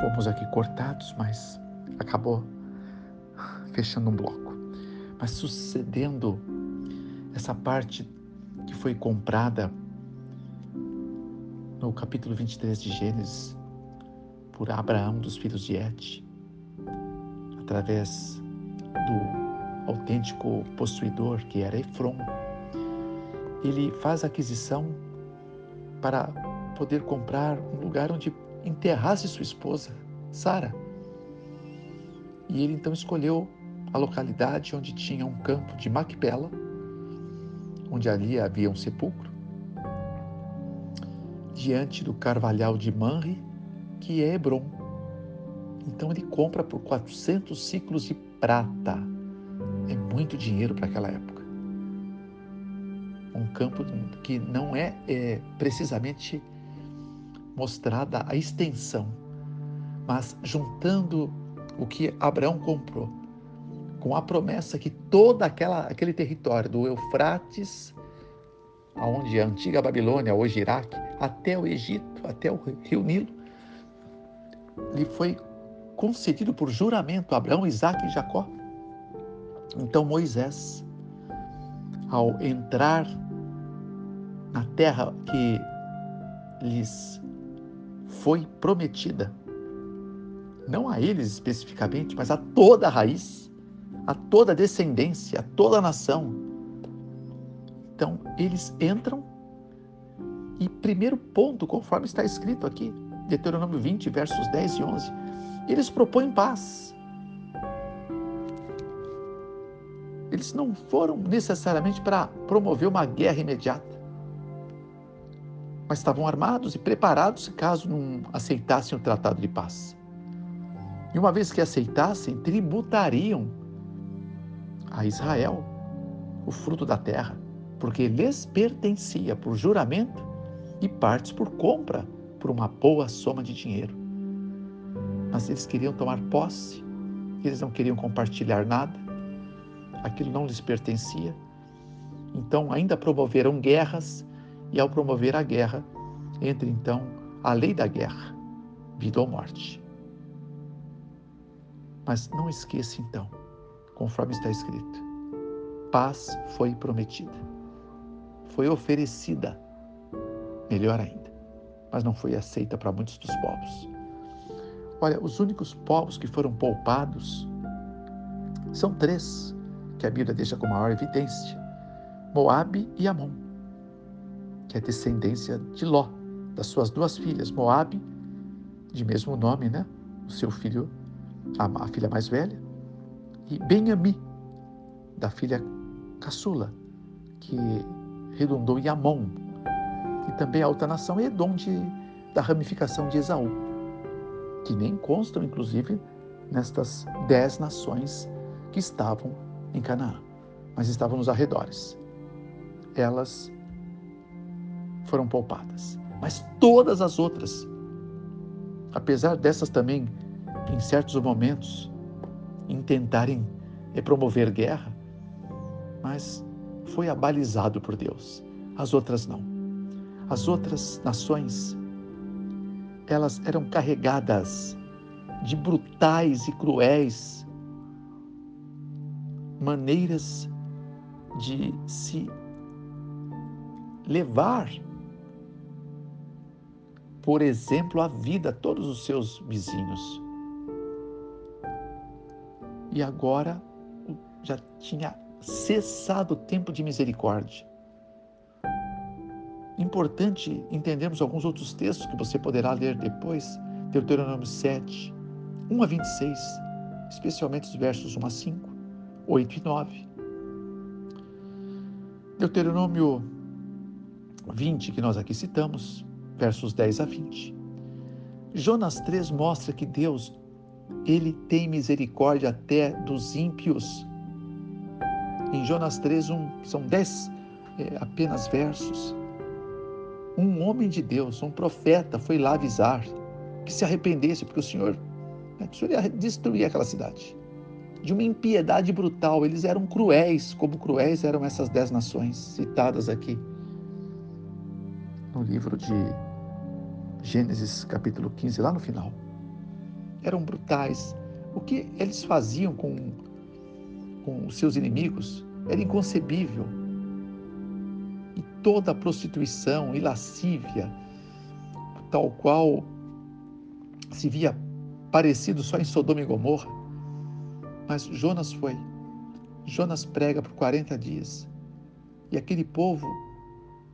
fomos aqui cortados, mas acabou fechando um bloco. Mas sucedendo essa parte que foi comprada no capítulo 23 de Gênesis por Abraão dos filhos de Et, através do autêntico possuidor que era Efron, ele faz aquisição para poder comprar um lugar onde enterrasse sua esposa, Sara. E ele então escolheu a localidade onde tinha um campo de Macpela, onde ali havia um sepulcro, diante do carvalhal de Manre, que é Hebron. Então ele compra por 400 ciclos de prata. É muito dinheiro para aquela época. Um campo que não é, é precisamente mostrada a extensão, mas juntando o que Abraão comprou com a promessa que toda aquela aquele território do Eufrates, aonde a antiga Babilônia, hoje Iraque, até o Egito, até o Rio Nilo, lhe foi concedido por juramento a Abraão, Isaac e Jacó. Então Moisés, ao entrar na terra que lhes foi prometida, não a eles especificamente, mas a toda a raiz, a toda a descendência, a toda a nação. Então, eles entram e primeiro ponto, conforme está escrito aqui, Deuteronômio 20, versos 10 e 11, eles propõem paz. Eles não foram necessariamente para promover uma guerra imediata mas estavam armados e preparados caso não aceitassem o tratado de paz. E uma vez que aceitassem, tributariam a Israel o fruto da terra, porque lhes pertencia por juramento e partes por compra por uma boa soma de dinheiro. Mas eles queriam tomar posse, eles não queriam compartilhar nada, aquilo não lhes pertencia. Então, ainda promoveram guerras e ao promover a guerra, entra então a lei da guerra, vida ou morte. Mas não esqueça então, conforme está escrito, paz foi prometida, foi oferecida, melhor ainda, mas não foi aceita para muitos dos povos. Olha, os únicos povos que foram poupados são três, que a Bíblia deixa com maior evidência: Moabe e Amon que é descendência de Ló, das suas duas filhas, Moabe, de mesmo nome, né? O seu filho, a, filha mais velha, e Benhami, da filha caçula, que redundou em Amon, e também a outra nação Edom, de, da ramificação de Esaú, que nem constam, inclusive, nestas dez nações que estavam em Canaã, mas estavam nos arredores. Elas foram poupadas. Mas todas as outras, apesar dessas também, em certos momentos, intentarem promover guerra, mas foi abalizado por Deus. As outras não. As outras nações, elas eram carregadas de brutais e cruéis maneiras de se levar por exemplo, a vida a todos os seus vizinhos. E agora já tinha cessado o tempo de misericórdia. Importante entendermos alguns outros textos que você poderá ler depois, Deuteronômio 7, 1 a 26, especialmente os versos 1 a 5, 8 e 9. Deuteronômio 20, que nós aqui citamos, versos 10 a 20. Jonas 3 mostra que Deus, ele tem misericórdia até dos ímpios. Em Jonas 3, um, são 10 é, apenas versos. Um homem de Deus, um profeta, foi lá avisar que se arrependesse, porque o Senhor, né, o Senhor ia destruir aquela cidade. De uma impiedade brutal, eles eram cruéis, como cruéis eram essas dez nações citadas aqui no livro de Gênesis capítulo 15, lá no final. eram brutais. O que eles faziam com, com os seus inimigos era inconcebível. E toda a prostituição e lascívia, tal qual se via parecido só em Sodoma e Gomorra. Mas Jonas foi. Jonas prega por 40 dias. E aquele povo,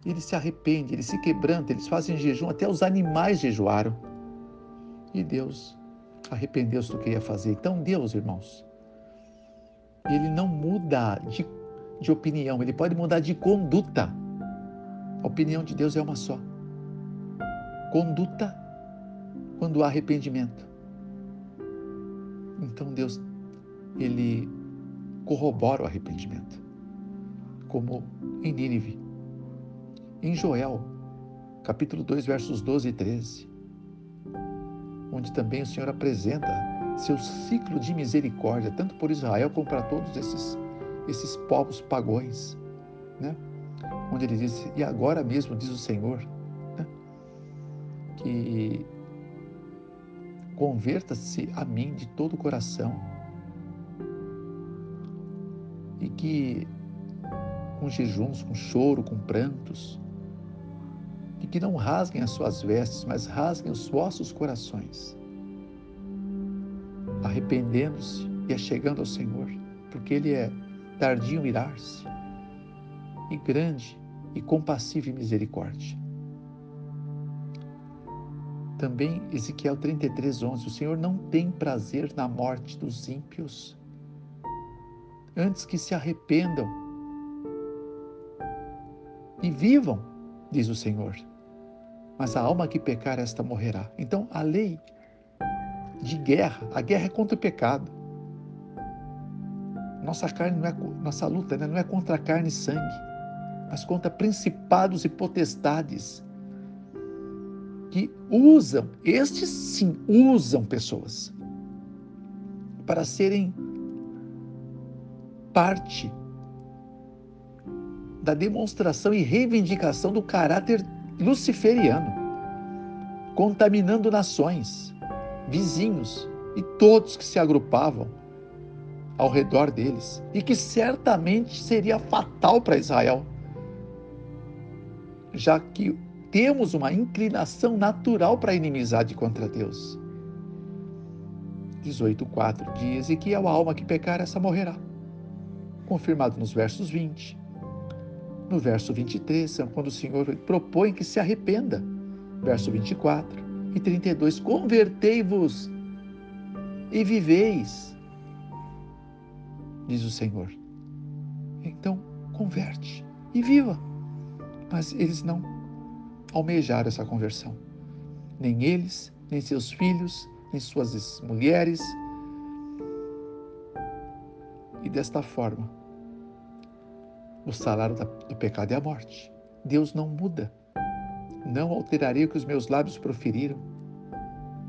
ele se arrepende, ele se quebranta, eles fazem jejum, até os animais jejuaram. E Deus arrependeu-se do que ia fazer. Então, Deus, irmãos, ele não muda de, de opinião, ele pode mudar de conduta. A opinião de Deus é uma só. Conduta quando há arrependimento. Então Deus ele corrobora o arrependimento, como em Nínive. Em Joel, capítulo 2, versos 12 e 13, onde também o Senhor apresenta seu ciclo de misericórdia, tanto por Israel como para todos esses, esses povos pagões, né? onde ele diz, e agora mesmo, diz o Senhor, né? que converta-se a mim de todo o coração e que com jejuns, com choro, com prantos, e que não rasguem as suas vestes, mas rasguem os vossos corações, arrependendo-se e achegando ao Senhor, porque Ele é tardio em irar-se e grande e compassivo em misericórdia. Também Ezequiel 33, 11. O Senhor não tem prazer na morte dos ímpios, antes que se arrependam e vivam, diz o Senhor. Mas a alma que pecar, esta morrerá. Então, a lei de guerra, a guerra é contra o pecado. Nossa carne não é, nossa luta né? não é contra carne e sangue, mas contra principados e potestades que usam, estes sim, usam pessoas para serem parte da demonstração e reivindicação do caráter luciferiano, contaminando nações, vizinhos e todos que se agrupavam ao redor deles, e que certamente seria fatal para Israel, já que temos uma inclinação natural para a inimizade contra Deus. 18,4 diz: E que a alma que pecar, essa morrerá. Confirmado nos versos 20. No verso 23, é quando o Senhor propõe que se arrependa. Verso 24 e 32: Convertei-vos e viveis, diz o Senhor. Então, converte e viva. Mas eles não almejar essa conversão. Nem eles, nem seus filhos, nem suas mulheres. E desta forma, o salário do pecado é a morte. Deus não muda. Não alterarei o que os meus lábios proferiram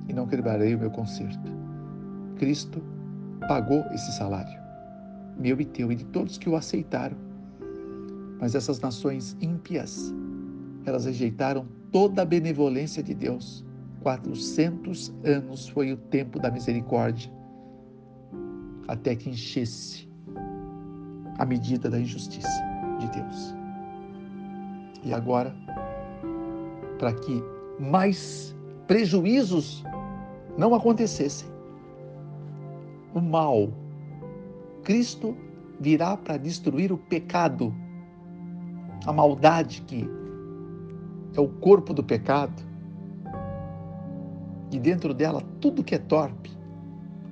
e não quebrarei o meu conserto. Cristo pagou esse salário, meu e teu, e de todos que o aceitaram. Mas essas nações ímpias elas rejeitaram toda a benevolência de Deus. 400 anos foi o tempo da misericórdia, até que enchesse a medida da injustiça de Deus. E agora, para que mais prejuízos não acontecessem, o mal, Cristo virá para destruir o pecado, a maldade que é o corpo do pecado. E dentro dela tudo que é torpe,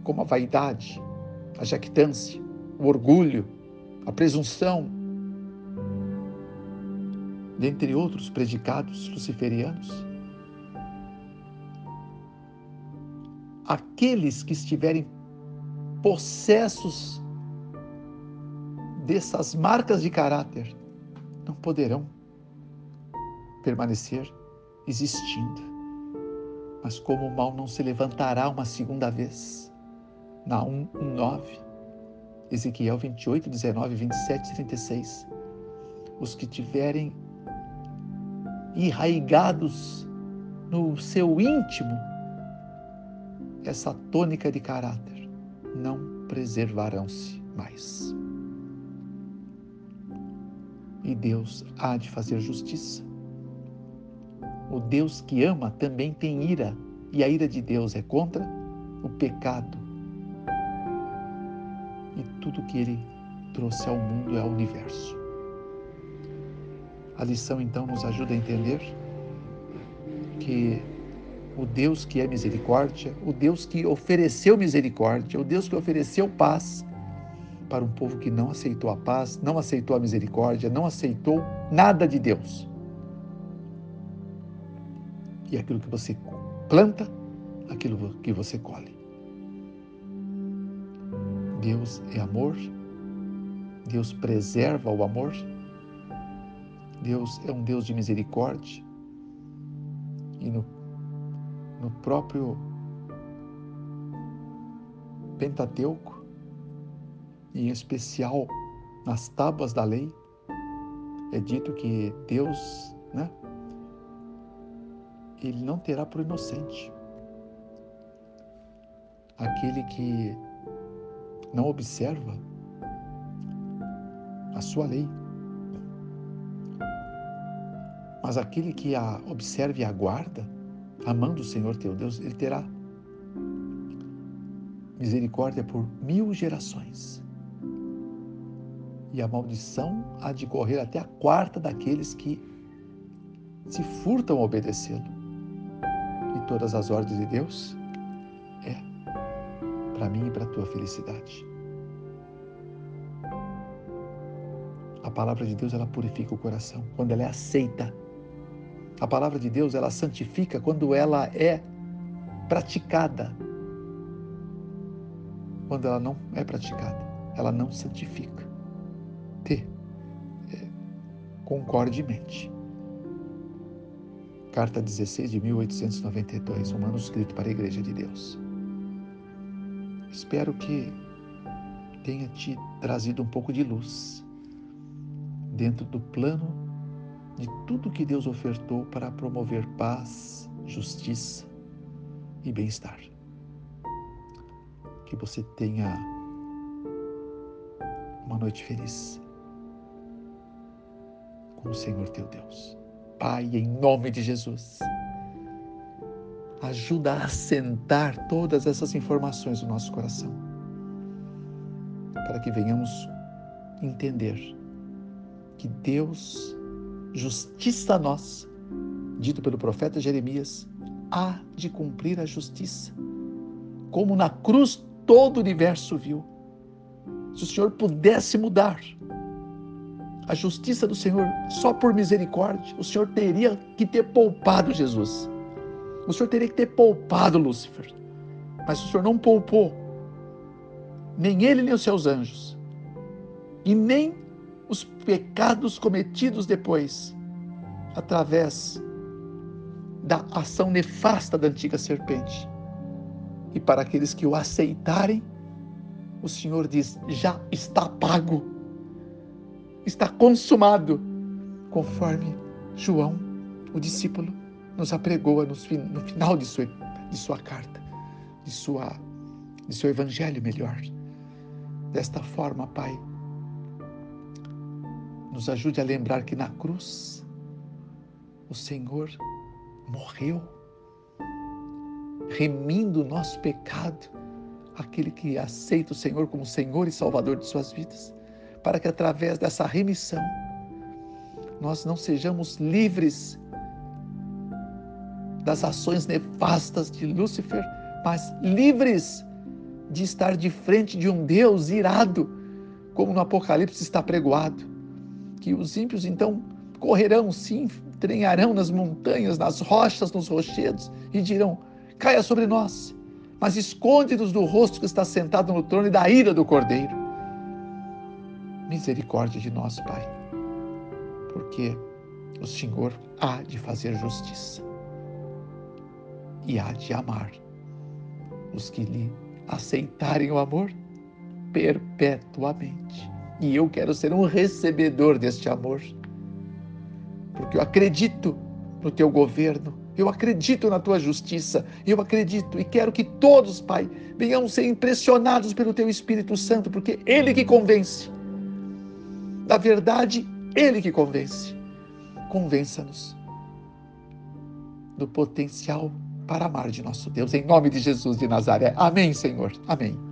como a vaidade, a jactância, o orgulho, a presunção, dentre outros predicados luciferianos. Aqueles que estiverem possessos dessas marcas de caráter não poderão permanecer existindo. Mas como o mal não se levantará uma segunda vez. Naum 9, Ezequiel 28, 19, 27 e 36. Os que tiverem enraigados no seu íntimo essa tônica de caráter, não preservarão-se mais. E Deus há de fazer justiça. O Deus que ama também tem ira, e a ira de Deus é contra o pecado. E tudo que ele trouxe ao mundo é ao universo. A lição então nos ajuda a entender que o Deus que é misericórdia, o Deus que ofereceu misericórdia, o Deus que ofereceu paz para um povo que não aceitou a paz, não aceitou a misericórdia, não aceitou nada de Deus. E aquilo que você planta, aquilo que você colhe. Deus é amor, Deus preserva o amor, Deus é um Deus de misericórdia. E no no próprio Pentateuco, e em especial nas tábuas da lei, é dito que Deus, né, ele não terá por inocente aquele que não observa a sua lei. Mas aquele que a observa e aguarda, amando o Senhor teu Deus, ele terá misericórdia por mil gerações. E a maldição há de correr até a quarta daqueles que se furtam a obedecê-lo. E todas as ordens de Deus é para mim e para a tua felicidade. A palavra de Deus ela purifica o coração quando ela é aceita a palavra de Deus, ela santifica quando ela é praticada. Quando ela não é praticada, ela não santifica. T. É, concordemente. Carta 16 de 1892, um manuscrito para a Igreja de Deus. Espero que tenha te trazido um pouco de luz dentro do plano de tudo que Deus ofertou para promover paz, justiça e bem-estar. Que você tenha uma noite feliz com o Senhor teu Deus. Pai, em nome de Jesus, ajuda a assentar todas essas informações no nosso coração, para que venhamos entender que Deus justiça nossa, dito pelo profeta Jeremias, há de cumprir a justiça. Como na cruz todo o universo viu. Se o Senhor pudesse mudar a justiça do Senhor só por misericórdia, o Senhor teria que ter poupado Jesus. O Senhor teria que ter poupado Lúcifer. Mas o Senhor não poupou nem ele nem os seus anjos. E nem os pecados cometidos depois, através da ação nefasta da antiga serpente. E para aqueles que o aceitarem, o Senhor diz: já está pago, está consumado, conforme João, o discípulo, nos apregou no, final de sua, de sua carta, de, sua, de seu evangelho melhor. Desta forma, Pai, nos ajude a lembrar que na cruz o Senhor morreu, remindo o nosso pecado, aquele que aceita o Senhor como Senhor e Salvador de suas vidas, para que através dessa remissão nós não sejamos livres das ações nefastas de Lúcifer, mas livres de estar de frente de um Deus irado, como no Apocalipse está pregoado que os ímpios então correrão, sim, treinarão nas montanhas, nas rochas, nos rochedos e dirão: caia sobre nós, mas esconde-nos do rosto que está sentado no trono e da ira do cordeiro. Misericórdia de nós, Pai, porque o Senhor há de fazer justiça e há de amar os que lhe aceitarem o amor perpetuamente. E eu quero ser um recebedor deste amor. Porque eu acredito no teu governo. Eu acredito na tua justiça. Eu acredito e quero que todos, Pai, venhamos ser impressionados pelo teu Espírito Santo, porque ele que convence. Da verdade, ele que convence. Convença-nos do potencial para amar de nosso Deus. Em nome de Jesus de Nazaré. Amém, Senhor. Amém.